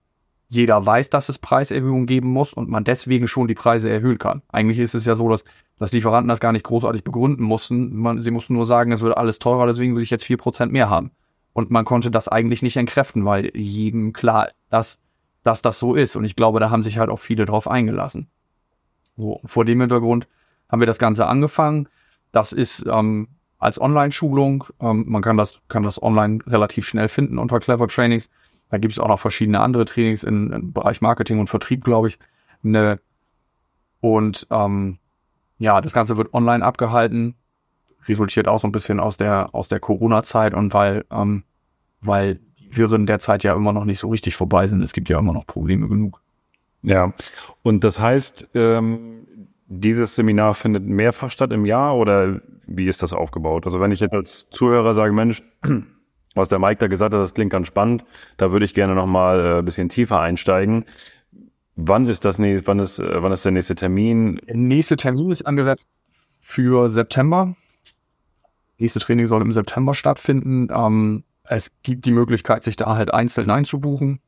S2: jeder weiß, dass es Preiserhöhungen geben muss und man deswegen schon die Preise erhöhen kann. Eigentlich ist es ja so, dass, dass Lieferanten das gar nicht großartig begründen mussten. Man, sie mussten nur sagen, es wird alles teurer, deswegen will ich jetzt vier Prozent mehr haben. Und man konnte das eigentlich nicht entkräften, weil jedem klar ist, dass, dass das so ist. Und ich glaube, da haben sich halt auch viele drauf eingelassen. So, vor dem Hintergrund haben wir das Ganze angefangen. Das ist ähm, als Online-Schulung. Ähm, man kann das, kann das online relativ schnell finden unter Clever Trainings. Da gibt es auch noch verschiedene andere Trainings in, im Bereich Marketing und Vertrieb, glaube ich. Ne, und ähm, ja, das Ganze wird online abgehalten. Resultiert auch so ein bisschen aus der, aus der Corona-Zeit und weil, ähm, weil die Wirren derzeit ja immer noch nicht so richtig vorbei sind. Es gibt ja immer noch Probleme genug.
S1: Ja, und das heißt, ähm, dieses Seminar findet mehrfach statt im Jahr oder wie ist das aufgebaut? Also wenn ich jetzt als Zuhörer sage, Mensch, was der Mike da gesagt hat, das klingt ganz spannend, da würde ich gerne nochmal äh, ein bisschen tiefer einsteigen. Wann ist das nächste, wann ist, äh, wann ist der nächste Termin?
S2: Der nächste Termin ist angesetzt für September. Nächste Training soll im September stattfinden. Ähm, es gibt die Möglichkeit, sich da halt einzeln einzubuchen.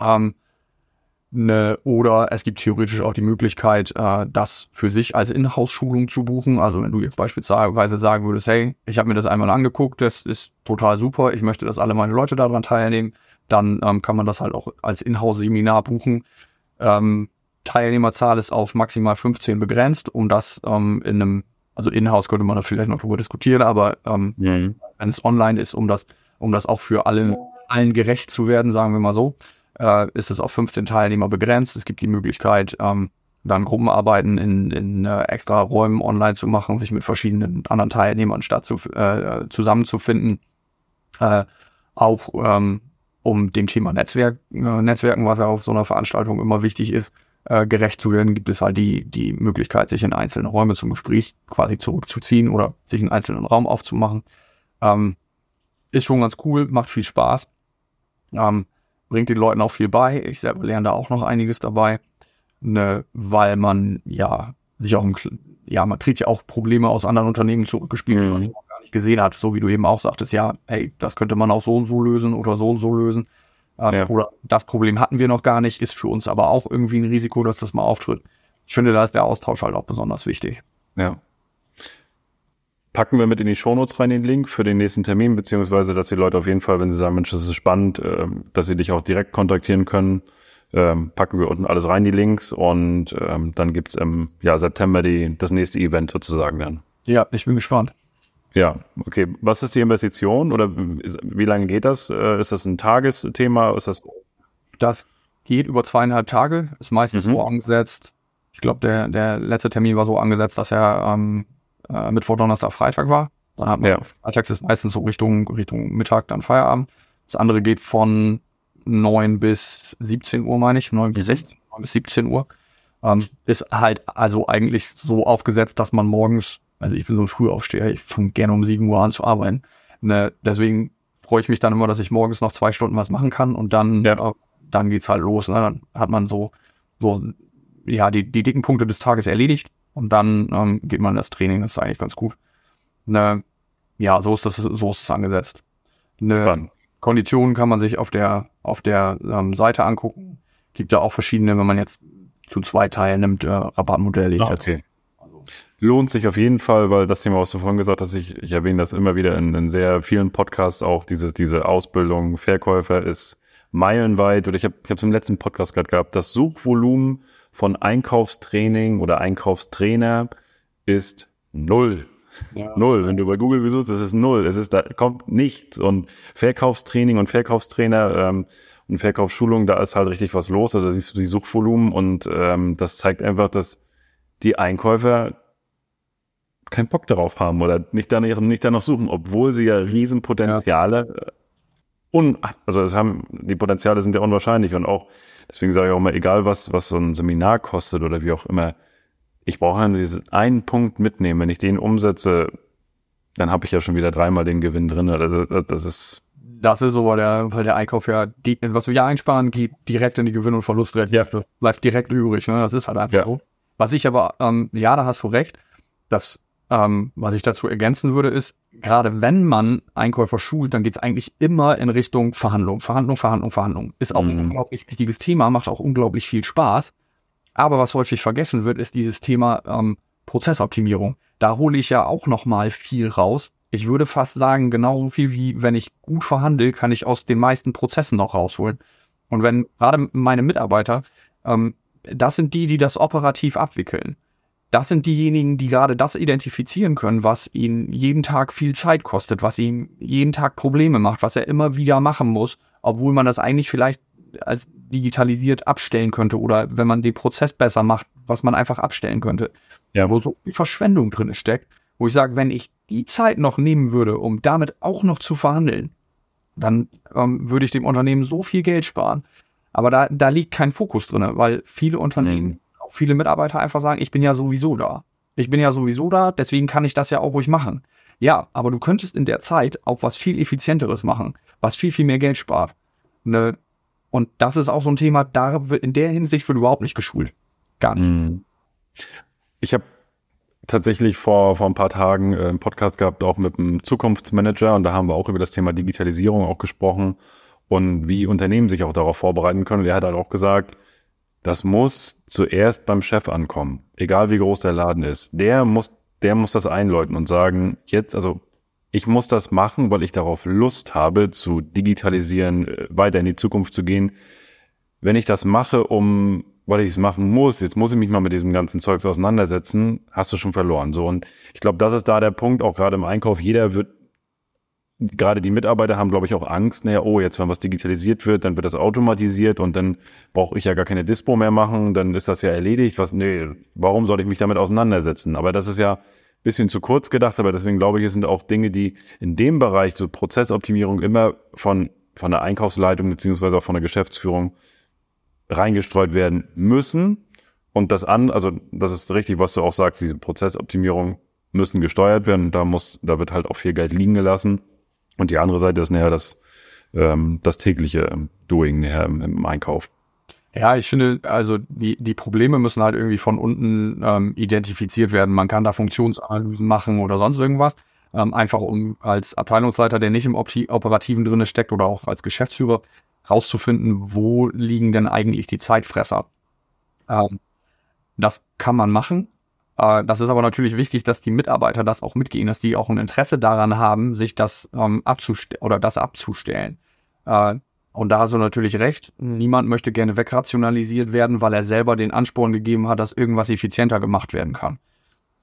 S2: Ähm, Ne, oder es gibt theoretisch auch die Möglichkeit, äh, das für sich als Inhouse-Schulung zu buchen. Also wenn du jetzt beispielsweise sagen würdest, hey, ich habe mir das einmal angeguckt, das ist total super, ich möchte, dass alle meine Leute daran teilnehmen, dann ähm, kann man das halt auch als Inhouse-Seminar buchen. Ähm, Teilnehmerzahl ist auf maximal 15 begrenzt, um das ähm, in einem, also Inhouse könnte man da vielleicht noch drüber diskutieren, aber ähm, mhm. wenn es online ist, um das, um das auch für alle, allen gerecht zu werden, sagen wir mal so äh, ist es auf 15 Teilnehmer begrenzt. Es gibt die Möglichkeit, ähm, dann Gruppenarbeiten in, in äh, extra Räumen online zu machen, sich mit verschiedenen anderen Teilnehmern statt zu, äh, zusammenzufinden. Äh, auch ähm, um dem Thema Netzwerk, äh, Netzwerken, was ja auf so einer Veranstaltung immer wichtig ist, äh, gerecht zu werden, gibt es halt die, die Möglichkeit, sich in einzelne Räume zum Gespräch quasi zurückzuziehen oder sich einen einzelnen Raum aufzumachen. Ähm, ist schon ganz cool, macht viel Spaß. Ähm, bringt den Leuten auch viel bei. Ich selber lerne da auch noch einiges dabei, ne, weil man ja sich auch, im, ja, man kriegt ja auch Probleme aus anderen Unternehmen zurückgespielt, die man mhm. gar nicht gesehen hat. So wie du eben auch sagtest, ja, hey, das könnte man auch so und so lösen oder so und so lösen. Ähm, ja. Oder das Problem hatten wir noch gar nicht, ist für uns aber auch irgendwie ein Risiko, dass das mal auftritt. Ich finde, da ist der Austausch halt auch besonders wichtig.
S1: Ja. Packen wir mit in die Shownotes rein den Link für den nächsten Termin, beziehungsweise, dass die Leute auf jeden Fall, wenn sie sagen, Mensch, das ist spannend, äh, dass sie dich auch direkt kontaktieren können. Ähm, packen wir unten alles rein, die Links, und ähm, dann gibt's im ja, September die, das nächste Event sozusagen dann.
S2: Ja, ich bin gespannt.
S1: Ja, okay. Was ist die Investition oder wie lange geht das? Äh, ist das ein Tagesthema? Ist das?
S2: Das geht über zweieinhalb Tage, ist meistens mhm. so angesetzt. Ich glaube, der, der letzte Termin war so angesetzt, dass er ähm, äh, Mittwoch, Donnerstag, Freitag war. Dann hat man ja. Freitags ist meistens so Richtung, Richtung Mittag, dann Feierabend. Das andere geht von 9 bis 17 Uhr, meine ich, 9 bis 16, 9 bis 17 Uhr. Ähm, ist halt also eigentlich so aufgesetzt, dass man morgens, also ich bin so ein Frühaufsteher, ich fange gerne um 7 Uhr an zu arbeiten. Ne, deswegen freue ich mich dann immer, dass ich morgens noch zwei Stunden was machen kann und dann, ja. äh, dann geht's halt los. Ne? Dann hat man so, so ja, die, die dicken Punkte des Tages erledigt und dann ähm, geht man in das Training, das ist eigentlich ganz gut. Ne, ja, so ist das, so ist es angesetzt. Ne, Konditionen kann man sich auf der, auf der ähm, Seite angucken. Gibt da auch verschiedene, wenn man jetzt zu zwei teilnimmt, äh, Rabattmodelle.
S1: Ah, okay. Also. Lohnt sich auf jeden Fall, weil das Thema, was du vorhin gesagt hast, ich, ich erwähne das immer wieder in, in sehr vielen Podcasts auch, diese, diese Ausbildung, Verkäufer ist meilenweit, oder ich habe ich es im letzten Podcast gerade gehabt, das Suchvolumen von Einkaufstraining oder Einkaufstrainer ist null. Ja. Null. Wenn du bei Google besuchst, das ist null. Es ist, da kommt nichts. Und Verkaufstraining und Verkaufstrainer ähm, und Verkaufsschulung, da ist halt richtig was los. Also da siehst du die Suchvolumen und ähm, das zeigt einfach, dass die Einkäufer keinen Bock darauf haben oder nicht danach, nicht danach suchen, obwohl sie ja Riesenpotenziale ja. Äh, un, also es haben, die Potenziale sind ja unwahrscheinlich und auch Deswegen sage ich auch immer, egal was, was so ein Seminar kostet oder wie auch immer, ich brauche ja nur diesen einen Punkt mitnehmen. Wenn ich den umsetze, dann habe ich ja schon wieder dreimal den Gewinn drin. Das, das, das ist
S2: das ist so, weil der, weil der Einkauf ja, die, was wir ja einsparen, geht direkt in die Gewinn- und Verlustrechnung. Ja. Bleibt direkt übrig. Ne? Das ist halt einfach ja. so. Was ich aber, ähm, ja, da hast du recht, dass ähm, was ich dazu ergänzen würde, ist, gerade wenn man Einkäufer schult, dann geht es eigentlich immer in Richtung Verhandlung. Verhandlung, Verhandlung, Verhandlung. Ist auch mhm. ein unglaublich wichtiges Thema, macht auch unglaublich viel Spaß. Aber was häufig vergessen wird, ist dieses Thema ähm, Prozessoptimierung. Da hole ich ja auch noch mal viel raus, ich würde fast sagen, genauso viel wie wenn ich gut verhandle, kann ich aus den meisten Prozessen noch rausholen. Und wenn gerade meine Mitarbeiter, ähm, das sind die, die das operativ abwickeln. Das sind diejenigen, die gerade das identifizieren können, was ihnen jeden Tag viel Zeit kostet, was ihm jeden Tag Probleme macht, was er immer wieder machen muss, obwohl man das eigentlich vielleicht als digitalisiert abstellen könnte oder wenn man den Prozess besser macht, was man einfach abstellen könnte. Ja. Wo so viel Verschwendung drin steckt, wo ich sage, wenn ich die Zeit noch nehmen würde, um damit auch noch zu verhandeln, dann ähm, würde ich dem Unternehmen so viel Geld sparen. Aber da, da liegt kein Fokus drin, weil viele Unternehmen, viele Mitarbeiter einfach sagen, ich bin ja sowieso da. Ich bin ja sowieso da, deswegen kann ich das ja auch ruhig machen. Ja, aber du könntest in der Zeit auch was viel effizienteres machen, was viel, viel mehr Geld spart. Ne? Und das ist auch so ein Thema, da wird in der Hinsicht wird überhaupt nicht geschult. Gar nicht. Mhm.
S1: Ich habe tatsächlich vor, vor ein paar Tagen äh, einen Podcast gehabt, auch mit einem Zukunftsmanager und da haben wir auch über das Thema Digitalisierung auch gesprochen und wie Unternehmen sich auch darauf vorbereiten können. Und er hat halt auch gesagt, das muss zuerst beim Chef ankommen, egal wie groß der Laden ist. Der muss, der muss das einläuten und sagen, jetzt, also ich muss das machen, weil ich darauf Lust habe, zu digitalisieren, äh, weiter in die Zukunft zu gehen. Wenn ich das mache, um weil ich es machen muss, jetzt muss ich mich mal mit diesem ganzen Zeugs auseinandersetzen, hast du schon verloren. So, und ich glaube, das ist da der Punkt, auch gerade im Einkauf, jeder wird, gerade die Mitarbeiter haben, glaube ich, auch Angst, naja, oh, jetzt, wenn was digitalisiert wird, dann wird das automatisiert und dann brauche ich ja gar keine Dispo mehr machen, dann ist das ja erledigt. Was, nee, warum soll ich mich damit auseinandersetzen? Aber das ist ja bisschen zu kurz gedacht, aber deswegen glaube ich, es sind auch Dinge, die in dem Bereich, so Prozessoptimierung, immer von, von der Einkaufsleitung beziehungsweise auch von der Geschäftsführung reingestreut werden müssen. Und das an, also das ist richtig, was du auch sagst, diese Prozessoptimierung müssen gesteuert werden. Da muss, da wird halt auch viel Geld liegen gelassen. Und die andere Seite ist näher das, ähm, das tägliche Doing näher im, im Einkauf.
S2: Ja, ich finde, also die, die Probleme müssen halt irgendwie von unten ähm, identifiziert werden. Man kann da Funktionsanalysen machen oder sonst irgendwas. Ähm, einfach um als Abteilungsleiter, der nicht im Operativen drinne steckt oder auch als Geschäftsführer, rauszufinden, wo liegen denn eigentlich die Zeitfresser. Ähm, das kann man machen. Äh, das ist aber natürlich wichtig, dass die Mitarbeiter das auch mitgehen, dass die auch ein Interesse daran haben, sich das ähm, abzustellen oder das abzustellen. Äh, und da hast du natürlich recht. Niemand möchte gerne wegrationalisiert werden, weil er selber den Ansporn gegeben hat, dass irgendwas effizienter gemacht werden kann.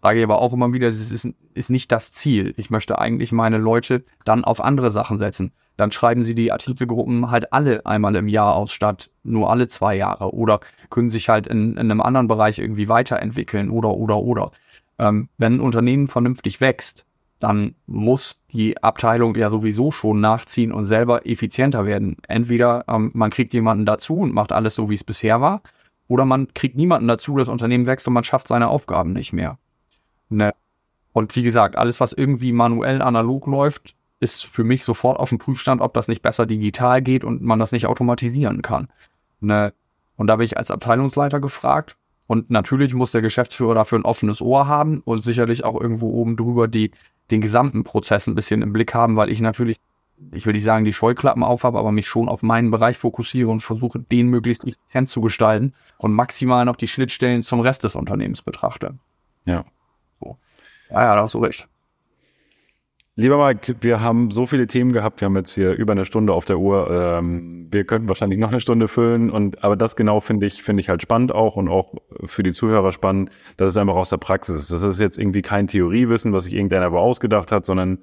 S2: Sage ich aber auch immer wieder, das ist, ist nicht das Ziel. Ich möchte eigentlich meine Leute dann auf andere Sachen setzen dann schreiben sie die Artikelgruppen halt alle einmal im Jahr aus, statt nur alle zwei Jahre oder können sich halt in, in einem anderen Bereich irgendwie weiterentwickeln oder, oder, oder. Ähm, wenn ein Unternehmen vernünftig wächst, dann muss die Abteilung ja sowieso schon nachziehen und selber effizienter werden. Entweder ähm, man kriegt jemanden dazu und macht alles so, wie es bisher war, oder man kriegt niemanden dazu, das Unternehmen wächst und man schafft seine Aufgaben nicht mehr. Ne? Und wie gesagt, alles, was irgendwie manuell analog läuft, ist für mich sofort auf dem Prüfstand, ob das nicht besser digital geht und man das nicht automatisieren kann. Ne? Und da bin ich als Abteilungsleiter gefragt. Und natürlich muss der Geschäftsführer dafür ein offenes Ohr haben und sicherlich auch irgendwo oben drüber die, den gesamten Prozess ein bisschen im Blick haben, weil ich natürlich, ich will nicht sagen, die Scheuklappen aufhabe, aber mich schon auf meinen Bereich fokussiere und versuche, den möglichst effizient zu gestalten und maximal noch die Schnittstellen zum Rest des Unternehmens betrachte.
S1: Ja.
S2: So. Ja, ja, da hast du recht.
S1: Lieber Mike, wir haben so viele Themen gehabt. Wir haben jetzt hier über eine Stunde auf der Uhr. Ähm, wir könnten wahrscheinlich noch eine Stunde füllen. Und aber das genau finde ich finde ich halt spannend auch und auch für die Zuhörer spannend, dass es einfach aus der Praxis ist. Das ist jetzt irgendwie kein Theoriewissen, was sich irgendeiner wo ausgedacht hat, sondern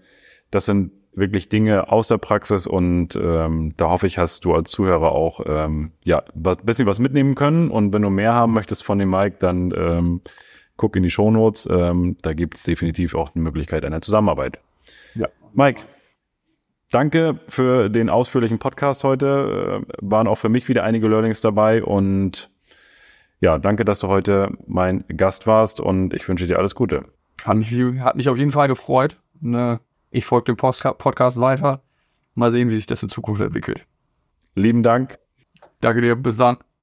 S1: das sind wirklich Dinge aus der Praxis und ähm, da hoffe ich, hast du als Zuhörer auch ähm, ja ein bisschen was mitnehmen können. Und wenn du mehr haben möchtest von dem Mike, dann ähm, guck in die Shownotes. Ähm, da gibt es definitiv auch eine Möglichkeit einer Zusammenarbeit. Ja. Mike, danke für den ausführlichen Podcast heute. Äh, waren auch für mich wieder einige Learnings dabei und ja, danke, dass du heute mein Gast warst und ich wünsche dir alles Gute.
S2: Hat mich, hat mich auf jeden Fall gefreut. Ne, ich folge dem Podcast weiter. Mal sehen, wie sich das in Zukunft entwickelt.
S1: Lieben Dank.
S2: Danke dir. Bis dann.